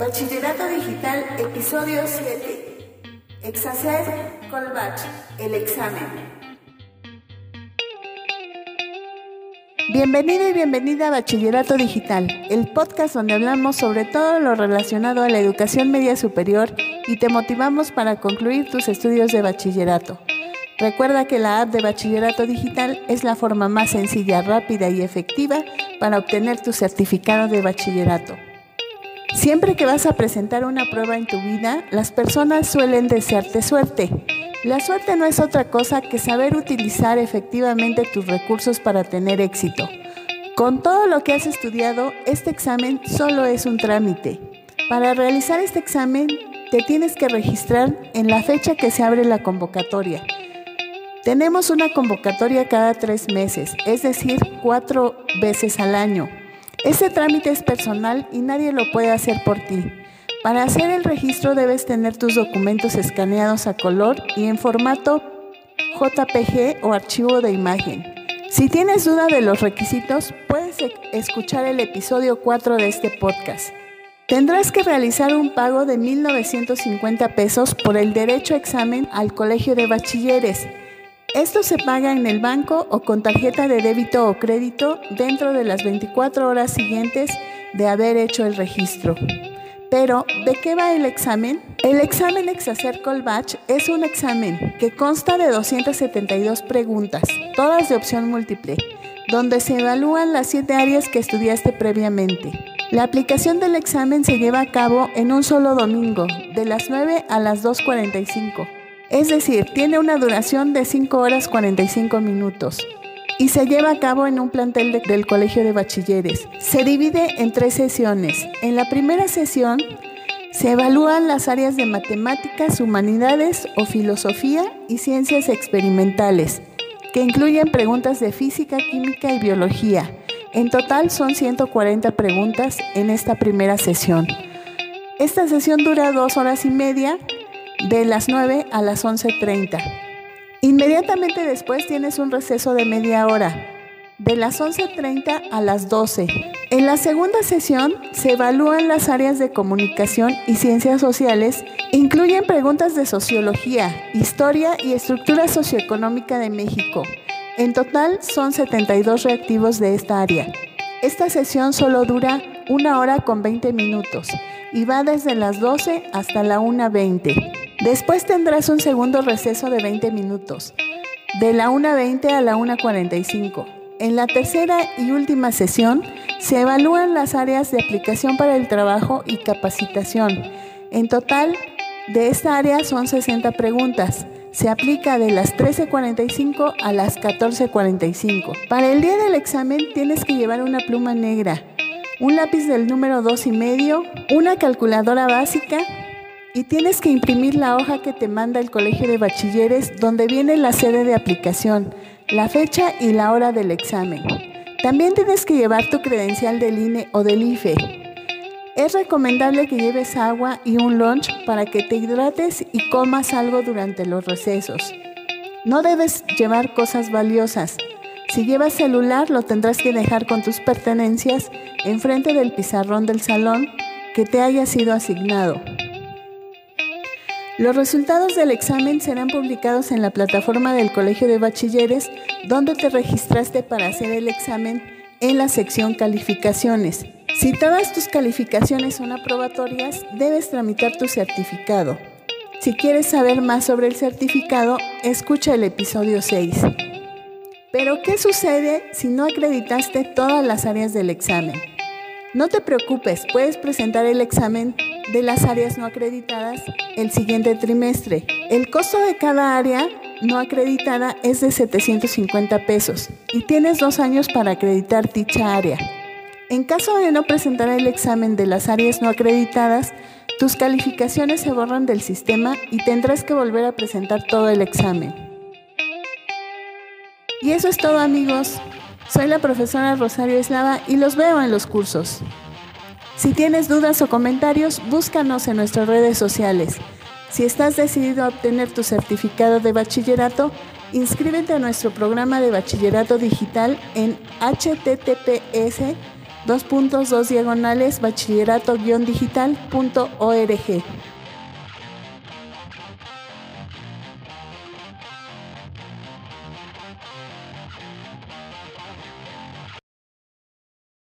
Bachillerato Digital, episodio 7. Exacer Colbach, el examen. Bienvenido y bienvenida a Bachillerato Digital, el podcast donde hablamos sobre todo lo relacionado a la educación media superior y te motivamos para concluir tus estudios de bachillerato. Recuerda que la app de Bachillerato Digital es la forma más sencilla, rápida y efectiva para obtener tu certificado de bachillerato. Siempre que vas a presentar una prueba en tu vida, las personas suelen desearte suerte. La suerte no es otra cosa que saber utilizar efectivamente tus recursos para tener éxito. Con todo lo que has estudiado, este examen solo es un trámite. Para realizar este examen, te tienes que registrar en la fecha que se abre la convocatoria. Tenemos una convocatoria cada tres meses, es decir, cuatro veces al año. Ese trámite es personal y nadie lo puede hacer por ti. Para hacer el registro debes tener tus documentos escaneados a color y en formato JPG o archivo de imagen. Si tienes duda de los requisitos, puedes e-, escuchar el episodio 4 de este podcast. Tendrás que realizar un pago de 1.950 pesos por el derecho a examen al Colegio de Bachilleres esto se paga en el banco o con tarjeta de débito o crédito dentro de las 24 horas siguientes de haber hecho el registro. Pero, ¿de qué va el examen? El examen Exacer Colbach es un examen que consta de 272 preguntas, todas de opción múltiple, donde se evalúan las siete áreas que estudiaste previamente. La aplicación del examen se lleva a cabo en un solo domingo, de las 9 a las 2.45 es decir, tiene una duración de 5 horas 45 minutos y se lleva a cabo en un plantel del Colegio de Bachilleres. Se divide en tres sesiones. En la primera sesión se evalúan las áreas de matemáticas, humanidades o filosofía y ciencias experimentales, que incluyen preguntas de física, química y biología. En total son 140 preguntas en esta primera sesión. Esta sesión dura dos horas y media de las 9 a las 11.30. Inmediatamente después tienes un receso de media hora, de las 11.30 a las 12. En la segunda sesión se evalúan las áreas de comunicación y ciencias sociales, incluyen preguntas de sociología, historia y estructura socioeconómica de México. En total son 72 reactivos de esta área. Esta sesión solo dura una hora con 20 minutos y va desde las 12 hasta la 1.20. Después tendrás un segundo receso de 20 minutos, de la 1.20 a la 1.45. En la tercera y última sesión se evalúan las áreas de aplicación para el trabajo y capacitación. En total, de esta área son 60 preguntas. Se aplica de las 13.45 a las 14.45. Para el día del examen tienes que llevar una pluma negra, un lápiz del número 2 y medio, una calculadora básica, y tienes que imprimir la hoja que te manda el colegio de bachilleres donde viene la sede de aplicación, la fecha y la hora del examen. También tienes que llevar tu credencial del INE o del IFE. Es recomendable que lleves agua y un lunch para que te hidrates y comas algo durante los recesos. No debes llevar cosas valiosas. Si llevas celular, lo tendrás que dejar con tus pertenencias enfrente del pizarrón del salón que te haya sido asignado. Los resultados del examen serán publicados en la plataforma del Colegio de Bachilleres donde te registraste para hacer el examen en la sección calificaciones. Si todas tus calificaciones son aprobatorias, debes tramitar tu certificado. Si quieres saber más sobre el certificado, escucha el episodio 6. Pero, ¿qué sucede si no acreditaste todas las áreas del examen? No te preocupes, puedes presentar el examen de las áreas no acreditadas el siguiente trimestre. El costo de cada área no acreditada es de 750 pesos y tienes dos años para acreditar dicha área. En caso de no presentar el examen de las áreas no acreditadas, tus calificaciones se borran del sistema y tendrás que volver a presentar todo el examen. Y eso es todo amigos. Soy la profesora Rosario Eslava y los veo en los cursos. Si tienes dudas o comentarios, búscanos en nuestras redes sociales. Si estás decidido a obtener tu certificado de bachillerato, inscríbete a nuestro programa de bachillerato digital en https dos diagonales, bachillerato-digital.org.